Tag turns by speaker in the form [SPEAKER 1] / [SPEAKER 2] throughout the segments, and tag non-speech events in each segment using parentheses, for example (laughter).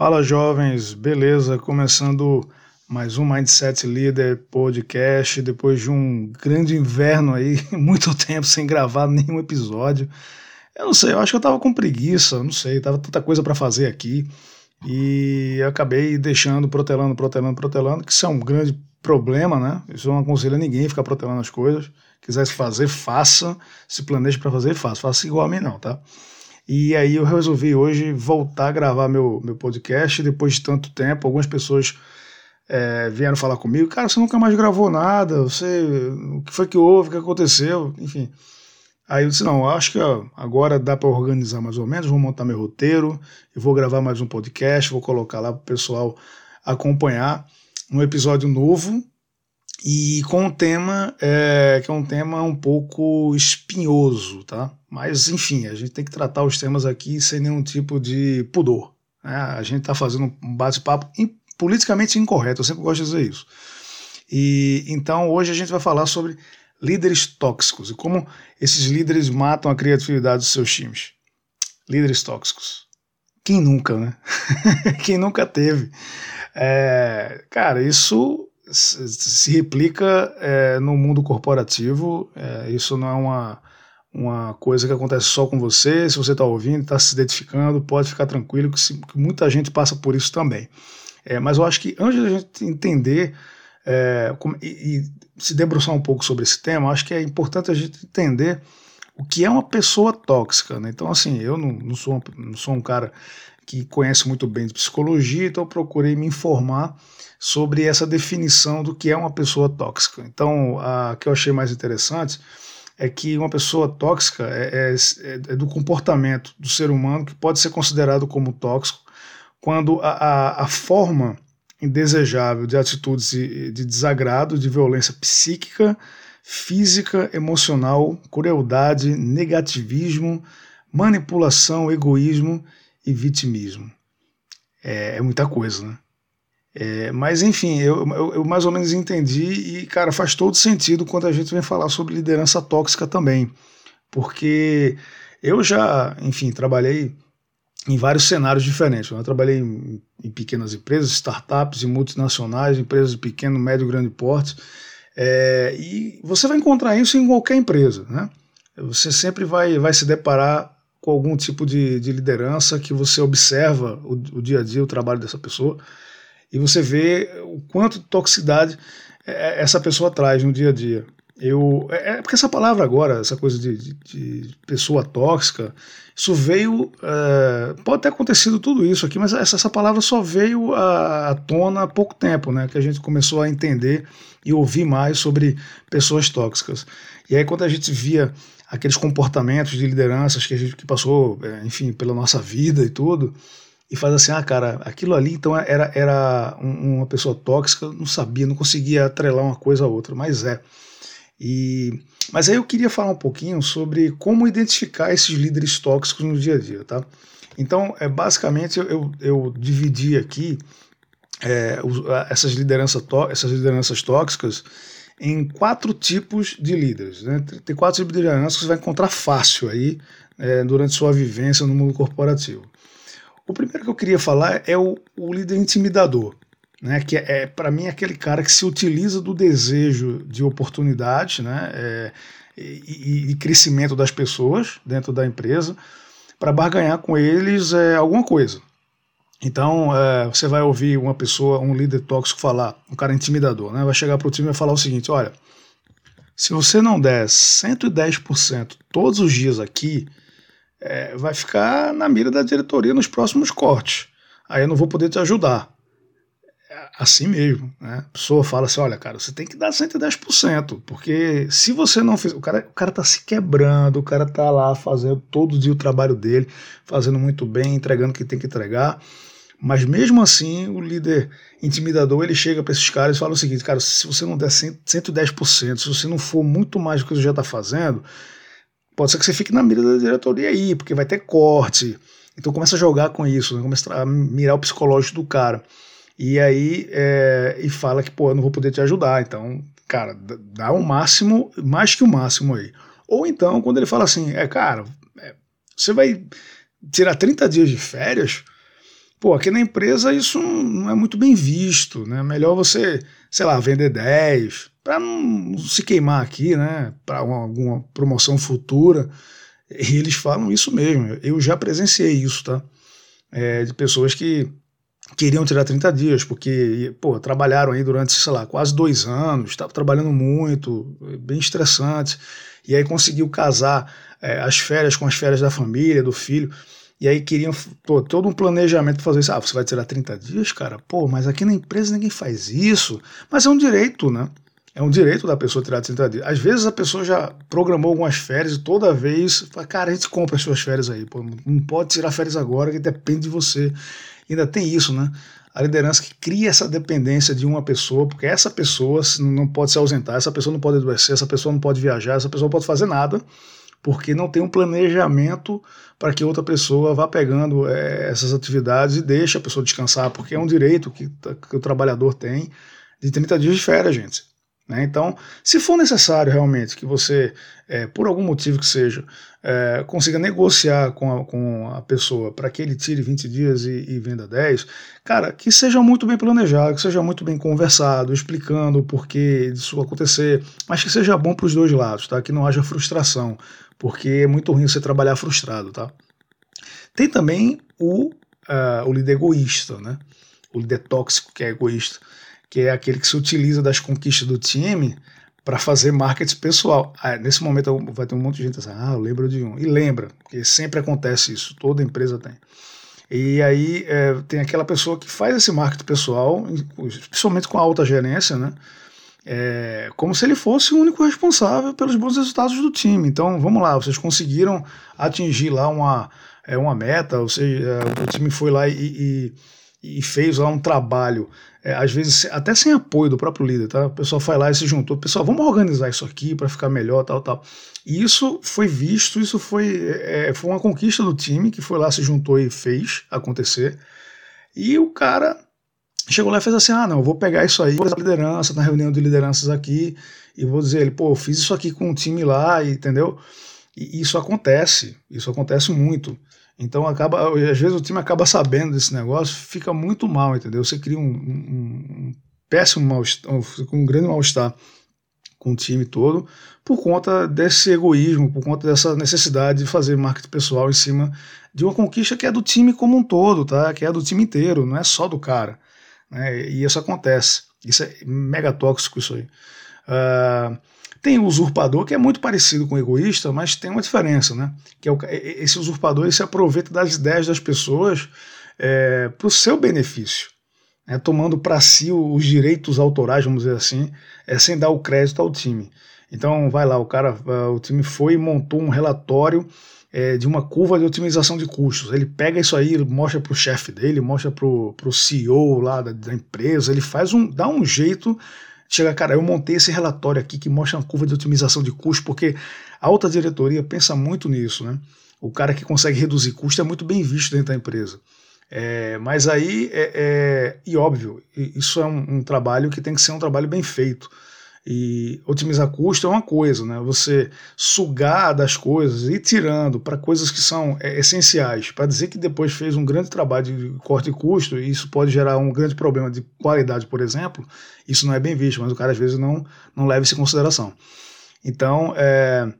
[SPEAKER 1] Fala jovens, beleza? Começando mais um Mindset Leader podcast depois de um grande inverno aí, (laughs) muito tempo sem gravar nenhum episódio. Eu não sei, eu acho que eu tava com preguiça, não sei, tava tanta coisa para fazer aqui e acabei deixando, protelando, protelando, protelando, que isso é um grande problema, né? Isso não aconselho a ninguém ficar protelando as coisas. Quisesse fazer, faça. Se planeje para fazer, faça. Faça igual a mim, não, tá? E aí eu resolvi hoje voltar a gravar meu, meu podcast depois de tanto tempo. Algumas pessoas é, vieram falar comigo, cara, você nunca mais gravou nada, você, o que foi que houve, o que aconteceu, enfim. Aí eu disse, não, acho que agora dá para organizar mais ou menos, vou montar meu roteiro, e vou gravar mais um podcast, vou colocar lá para o pessoal acompanhar um episódio novo e com um tema é, que é um tema um pouco espinhoso, tá? Mas enfim, a gente tem que tratar os temas aqui sem nenhum tipo de pudor. Né? A gente está fazendo um bate-papo politicamente incorreto, eu sempre gosto de dizer isso. E então hoje a gente vai falar sobre líderes tóxicos e como esses líderes matam a criatividade dos seus times. Líderes tóxicos. Quem nunca, né? (laughs) Quem nunca teve? É, cara, isso se replica é, no mundo corporativo. É, isso não é uma, uma coisa que acontece só com você. Se você está ouvindo, está se identificando, pode ficar tranquilo que, se, que, muita gente passa por isso também. É, mas eu acho que antes da gente entender é, como, e, e, se debruçar um pouco sobre esse tema, acho que é importante a gente entender o que é uma pessoa tóxica. Né? Então, assim, eu não, não, sou, não sou um cara que conhece muito bem de psicologia, então procurei me informar sobre essa definição do que é uma pessoa tóxica. Então, a que eu achei mais interessante é que uma pessoa tóxica é, é, é do comportamento do ser humano que pode ser considerado como tóxico quando a, a, a forma indesejável de atitudes de, de desagrado, de violência psíquica, física, emocional, crueldade, negativismo, manipulação, egoísmo e vitimismo. É, é muita coisa, né? É, mas enfim, eu, eu, eu, mais ou menos entendi e, cara, faz todo sentido quando a gente vem falar sobre liderança tóxica também. Porque eu já, enfim, trabalhei em vários cenários diferentes. Eu trabalhei em, em pequenas empresas, startups e multinacionais, empresas de pequeno, médio grande porte. É, e você vai encontrar isso em qualquer empresa. Né? Você sempre vai, vai se deparar com algum tipo de, de liderança que você observa o, o, dia a dia, o trabalho dessa pessoa, e você vê o quanto de toxicidade é, é, essa pessoa traz no dia a dia. Eu, é, é porque essa palavra agora, essa coisa de, de, de pessoa tóxica, isso veio. É, pode ter acontecido tudo isso aqui, mas essa, essa palavra só veio à, à, tona há pouco tempo, né? Que a gente começou a entender e ouvir mais sobre pessoas tóxicas. E aí, quando a gente via aqueles comportamentos de lideranças que a gente que passou, é, enfim, pela nossa vida e tudo, e faz assim, ah, cara, aquilo ali então era, era uma pessoa tóxica, não sabia, não conseguia atrelar uma coisa a outra, mas é. E, mas aí eu queria falar um pouquinho sobre como identificar esses líderes tóxicos no dia a dia, tá? Então, é, basicamente, eu, eu dividi aqui é, essas, liderança essas lideranças tóxicas em quatro tipos de líderes. Né? Tem quatro tipos de lideranças que você vai encontrar fácil aí é, durante sua vivência no mundo corporativo. O primeiro que eu queria falar é o, o líder intimidador né, que é, é para mim aquele cara que se utiliza do desejo de oportunidade né, é, e, e, crescimento das pessoas dentro da empresa para barganhar com eles é, alguma coisa. Então é, você vai ouvir uma pessoa, um líder tóxico falar, um cara intimidador, né, vai chegar para o time e falar o seguinte: olha, se você não der 110% todos os dias aqui, é, vai ficar na mira da diretoria nos próximos cortes. Aí eu não vou poder te ajudar assim mesmo, né? A pessoa fala assim, olha, cara, você tem que dar 110%, porque se você não fizer, o cara, o cara tá se quebrando, o cara tá lá fazendo todo dia o trabalho dele, fazendo muito bem, entregando o que tem que entregar, mas mesmo assim, o líder intimidador, ele chega para esses caras e fala o seguinte, cara, se você não der 110%, se você não for muito mais do que você já está fazendo, pode ser que você fique na mira da diretoria aí, porque vai ter corte. Então começa a jogar com isso, né? começa a mirar o psicológico do cara. E aí, é, e fala que, pô, eu não vou poder te ajudar. Então, cara, dá o máximo, mais que o máximo aí. Ou então, quando ele fala assim, é, cara, é, você vai tirar 30 dias de férias, pô, aqui na empresa isso não é muito bem visto, né? Melhor você, sei lá, vender 10 para não se queimar aqui, né? Para alguma promoção futura. E eles falam isso mesmo. Eu já presenciei isso, tá? É, de pessoas que queriam tirar 30 dias, porque, pô, trabalharam aí durante, sei lá, quase dois anos, estavam trabalhando muito, bem estressante, e aí conseguiu casar é, as férias com as férias da família, do filho, e aí queriam pô, todo um planejamento para fazer isso. Ah, você vai tirar 30 dias, cara? Pô, mas aqui na empresa ninguém faz isso. Mas é um direito, né? É um direito da pessoa tirar 30 dias. Às vezes a pessoa já programou algumas férias e toda vez fala, cara, a gente compra as suas férias aí. Pô, não pode tirar férias agora, que depende de você. Ainda tem isso, né? A liderança que cria essa dependência de uma pessoa, porque essa pessoa não pode se ausentar, essa pessoa não pode adoecer, essa pessoa não pode viajar, essa pessoa não pode fazer nada, porque não tem um planejamento para que outra pessoa vá pegando é, essas atividades e deixe a pessoa descansar, porque é um direito que, que o trabalhador tem de 30 dias de férias, gente. Né? Então, se for necessário realmente que você, é, por algum motivo que seja, é, consiga negociar com a, com a pessoa para que ele tire 20 dias e, e, venda 10, cara, que seja muito bem planejado, que seja muito bem conversado, explicando o porquê disso acontecer, mas que seja bom para os dois lados, tá? que não haja frustração, porque é muito ruim você trabalhar frustrado. Tá? Tem também o, uh, o líder egoísta, né? o líder tóxico que é egoísta que é aquele que se utiliza das conquistas do time para fazer marketing pessoal. Ah, nesse momento vai ter um monte de gente assim, ah, eu lembro de um. E lembra, porque sempre acontece isso, toda empresa tem. E aí é, tem aquela pessoa que faz esse marketing pessoal, principalmente com a alta gerência, né? É, como se ele fosse o único responsável pelos bons resultados do time. Então, vamos lá, vocês conseguiram atingir lá uma, é, uma meta, ou seja, é, o time foi lá e, e e fez lá um trabalho, é, às vezes até sem apoio do próprio líder, tá? O pessoal foi lá e se juntou, pessoal, vamos organizar isso aqui para ficar melhor, tal, tal. E isso foi visto, isso foi, é, é, foi uma conquista do time que foi lá, se juntou e fez acontecer. E o cara chegou lá e fez assim: ah, não, eu vou pegar isso aí, vou fazer liderança, na reunião de lideranças aqui, e vou dizer ele, pô, eu fiz isso aqui com o time lá, entendeu? E isso acontece, isso acontece muito. Então acaba, às vezes o time acaba sabendo desse negócio, fica muito mal, entendeu? Você cria um, um, um péssimo mal-estar, um grande mal-estar com o time todo, por conta desse egoísmo, por conta dessa necessidade de fazer marketing pessoal em cima de uma conquista que é do time como um todo, tá? Que é do time inteiro, não é só do cara. Né? E isso acontece. Isso é mega tóxico isso aí. Uh, tem o usurpador, que é muito parecido com o egoísta, mas tem uma diferença, né? Que é o, esse usurpador ele se aproveita das ideias das pessoas é, para o seu benefício, né? tomando para si os direitos autorais, vamos dizer assim, é, sem dar o crédito ao time. Então, vai lá, o cara, o time foi e montou um relatório é, de uma curva de otimização de custos. Ele pega isso aí, mostra para o chefe dele, mostra para o CEO lá da, da, empresa, ele faz um, dá um jeito chega, cara, eu montei esse relatório aqui que mostra uma curva de otimização de custo, porque a alta diretoria pensa muito nisso, né? O cara que consegue reduzir custo é muito bem visto dentro da empresa. É, mas aí, é, é, e óbvio, isso é um, um trabalho que tem que ser um trabalho bem feito. E otimizar custo é uma coisa, né? Você sugar das coisas e tirando para coisas que são é, essenciais, para dizer que depois fez um grande trabalho de corte de custo, e isso pode gerar um grande problema de qualidade, por exemplo, isso não é bem visto, mas o cara às vezes não, não leva isso em consideração. Então, é,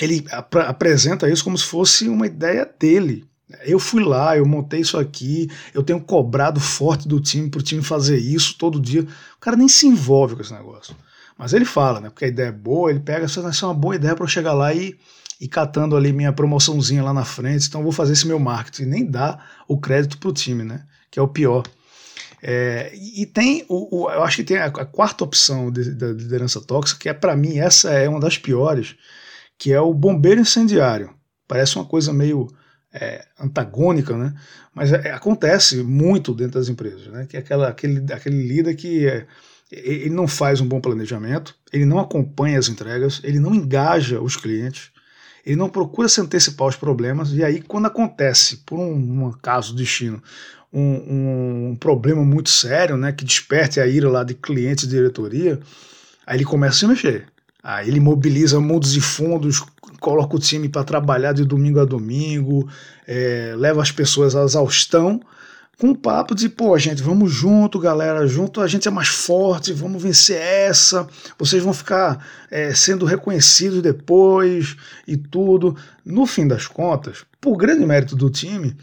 [SPEAKER 1] ele ap apresenta isso como se fosse uma ideia dele. Eu fui lá, eu montei isso aqui, eu tenho cobrado forte do time para o time fazer isso todo dia. O cara nem se envolve com esse negócio. Mas ele fala, né? Porque a ideia é boa, ele pega, essa é uma boa ideia para eu chegar lá e e catando ali minha promoçãozinha lá na frente, então vou fazer esse meu marketing. E nem dá o crédito para o time, né? Que é o pior. É, e tem, o, o, eu acho que tem a, a quarta opção da liderança tóxica, que é para mim essa é uma das piores, que é o bombeiro incendiário. Parece uma coisa meio é, antagônica, né? Mas é, acontece muito dentro das empresas, né? Que é aquela, aquele, aquele líder que é, ele não faz um bom planejamento, ele não acompanha as entregas, ele não engaja os clientes, ele não procura se antecipar aos problemas, e aí, quando acontece, por um, um caso destino, um, um, problema muito sério, né, que desperte a ira lá de clientes e diretoria, aí ele começa a se mexer. Aí ele mobiliza mundos e fundos, coloca o time para trabalhar de domingo a domingo, é, leva as pessoas à exaustão com o papo de, pô, gente, vamos junto, galera, junto a gente é mais forte, vamos vencer essa, vocês vão ficar é, sendo reconhecidos depois e tudo. No fim das contas, por grande mérito do time,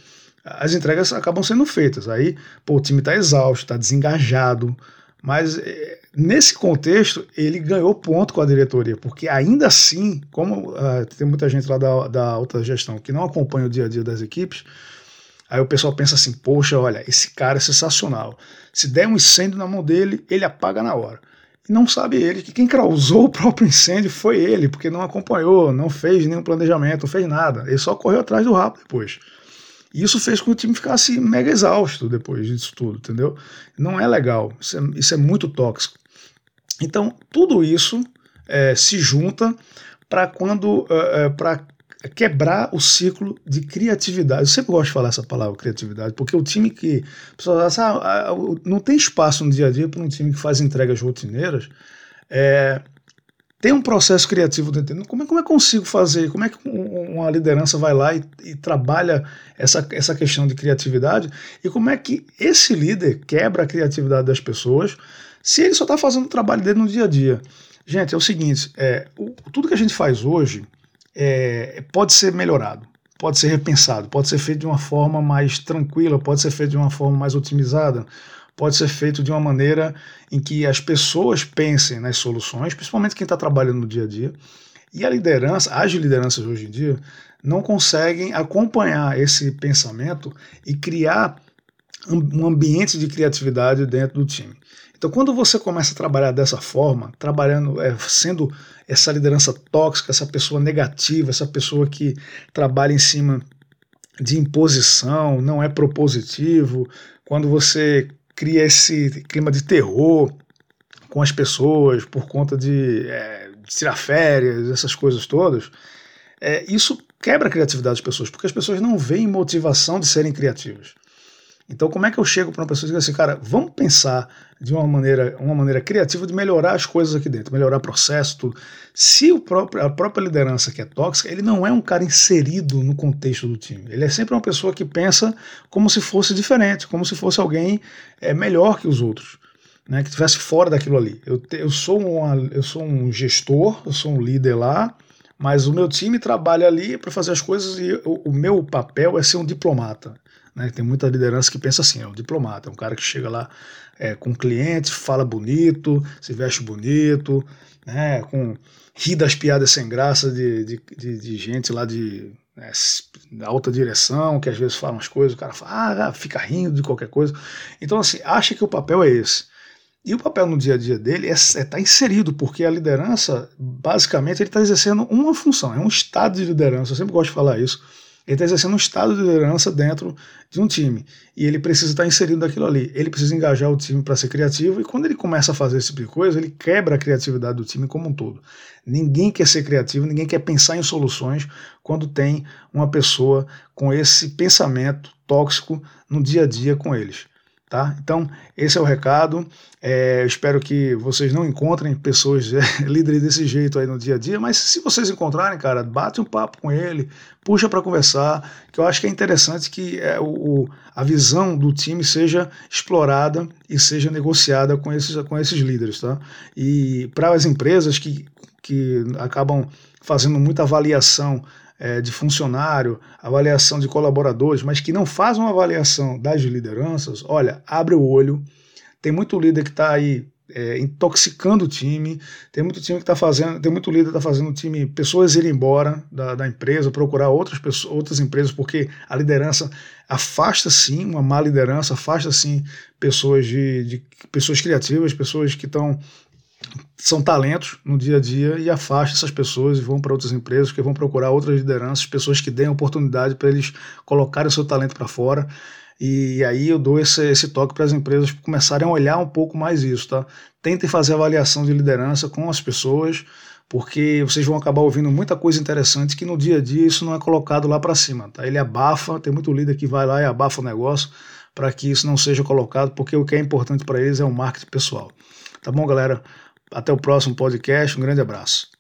[SPEAKER 1] as entregas acabam sendo feitas. Aí, pô, o time está exausto, está desengajado, mas é, nesse contexto ele ganhou ponto com a diretoria, porque ainda assim, como uh, tem muita gente lá da, da alta gestão que não acompanha o dia a dia das equipes, Aí o pessoal pensa assim: poxa, olha, esse cara é sensacional. Se der um incêndio na mão dele, ele apaga na hora. E não sabe ele que quem causou o próprio incêndio foi ele, porque não acompanhou, não fez nenhum planejamento, não fez nada. Ele só correu atrás do rabo depois. E isso fez com que o time ficasse mega exausto depois disso tudo, entendeu? Não é legal, isso é, isso é muito tóxico. Então, tudo isso é, se junta para quando uh, uh, para é quebrar o ciclo de criatividade. Eu sempre gosto de falar essa palavra, criatividade, porque o time que. Pessoas ah, ah, não tem espaço no dia a dia para um time que faz entregas rotineiras. É, tem um processo criativo dentro. Como é, como é que eu consigo fazer? Como é que uma liderança vai lá e, e, trabalha essa, essa questão de criatividade? E como é que esse líder quebra a criatividade das pessoas se ele só está fazendo o trabalho dele no dia a dia? Gente, é o seguinte: é, o, tudo que a gente faz hoje é, pode ser melhorado, pode ser repensado, pode ser feito de uma forma mais tranquila, pode ser feito de uma forma mais otimizada, pode ser feito de uma maneira em que as pessoas pensem nas soluções, principalmente quem está trabalhando no dia a dia. E a liderança, as lideranças hoje em dia, não conseguem acompanhar esse pensamento e criar um ambiente de criatividade dentro do time. Então, quando você começa a trabalhar dessa forma, trabalhando, é, sendo essa liderança tóxica, essa pessoa negativa, essa pessoa que trabalha em cima de imposição, não é propositivo, quando você cria esse clima de terror com as pessoas por conta de, é, de tirar férias, essas coisas todas, é, isso quebra a criatividade das pessoas, porque as pessoas não veem motivação de serem criativas. Então, como é que eu chego para uma pessoa e digo assim, cara, vamos pensar de uma maneira, uma maneira criativa de melhorar as coisas aqui dentro, melhorar o processo, tudo. Se o próprio, a própria liderança que é tóxica, ele não é um cara inserido no contexto do time. Ele é sempre uma pessoa que pensa como se fosse diferente, como se fosse alguém é, melhor que os outros. Né, que estivesse fora daquilo ali. Eu, te, eu, sou uma, eu sou um gestor, eu sou um líder lá, mas o meu time trabalha ali para fazer as coisas e o, o meu papel é ser um diplomata. Né? Tem muita liderança que pensa assim, é um diplomata, é um cara que chega lá é, com clientes, fala bonito, se veste bonito, né? com, ri das piadas sem graça de, de, de, de gente lá de né, alta direção, que às vezes fala umas coisas, o cara fala, ah, fica rindo de qualquer coisa. Então, assim, acha que o papel é esse. E o papel no dia a dia dele é estar é tá inserido, porque a liderança, basicamente, ele está exercendo uma função, é um estado de liderança. Eu sempre gosto de falar isso ele está exercendo um estado de liderança dentro de um time. E ele precisa estar inserido naquilo ali. Ele precisa engajar o time para ser criativo. E quando ele começa a fazer esse tipo de coisa, ele quebra a criatividade do time como um todo. Ninguém quer ser criativo, ninguém quer pensar em soluções quando tem uma pessoa com esse pensamento tóxico no dia a dia com eles. Tá? Então, esse é o recado. É, eu espero que vocês não encontrem pessoas é, (laughs) líderes desse jeito aí no dia a dia, mas se vocês encontrarem, cara, bate um papo com ele, puxa para conversar, que eu acho que é interessante que é, o, a visão do time seja explorada e seja negociada com esses, com esses líderes. Tá? E para as empresas que, que acabam fazendo muita avaliação é, de funcionário, avaliação de colaboradores, mas que não faz uma avaliação das lideranças, olha, abre o olho. Tem muito líder que está aí é, intoxicando o time, tem muito time que está fazendo, tem muito líder que está fazendo o time, pessoas irem embora da, da empresa, procurar outras, pessoas, outras empresas, porque a liderança afasta sim, uma má liderança, afasta sim pessoas de, de pessoas criativas, pessoas que estão são talentos no dia a dia e afasta essas pessoas e vão para outras empresas que vão procurar outras lideranças, pessoas que deem oportunidade para eles colocarem o seu talento para fora. E aí eu dou esse, esse toque para as empresas começarem a olhar um pouco mais isso, tá? Tentem fazer avaliação de liderança com as pessoas, porque vocês vão acabar ouvindo muita coisa interessante que no dia a dia isso não é colocado lá para cima, tá? Ele abafa, tem muito líder que vai lá e abafa o negócio para que isso não seja colocado, porque o que é importante para eles é o marketing pessoal. Tá bom, galera? Até o próximo podcast. Um grande abraço.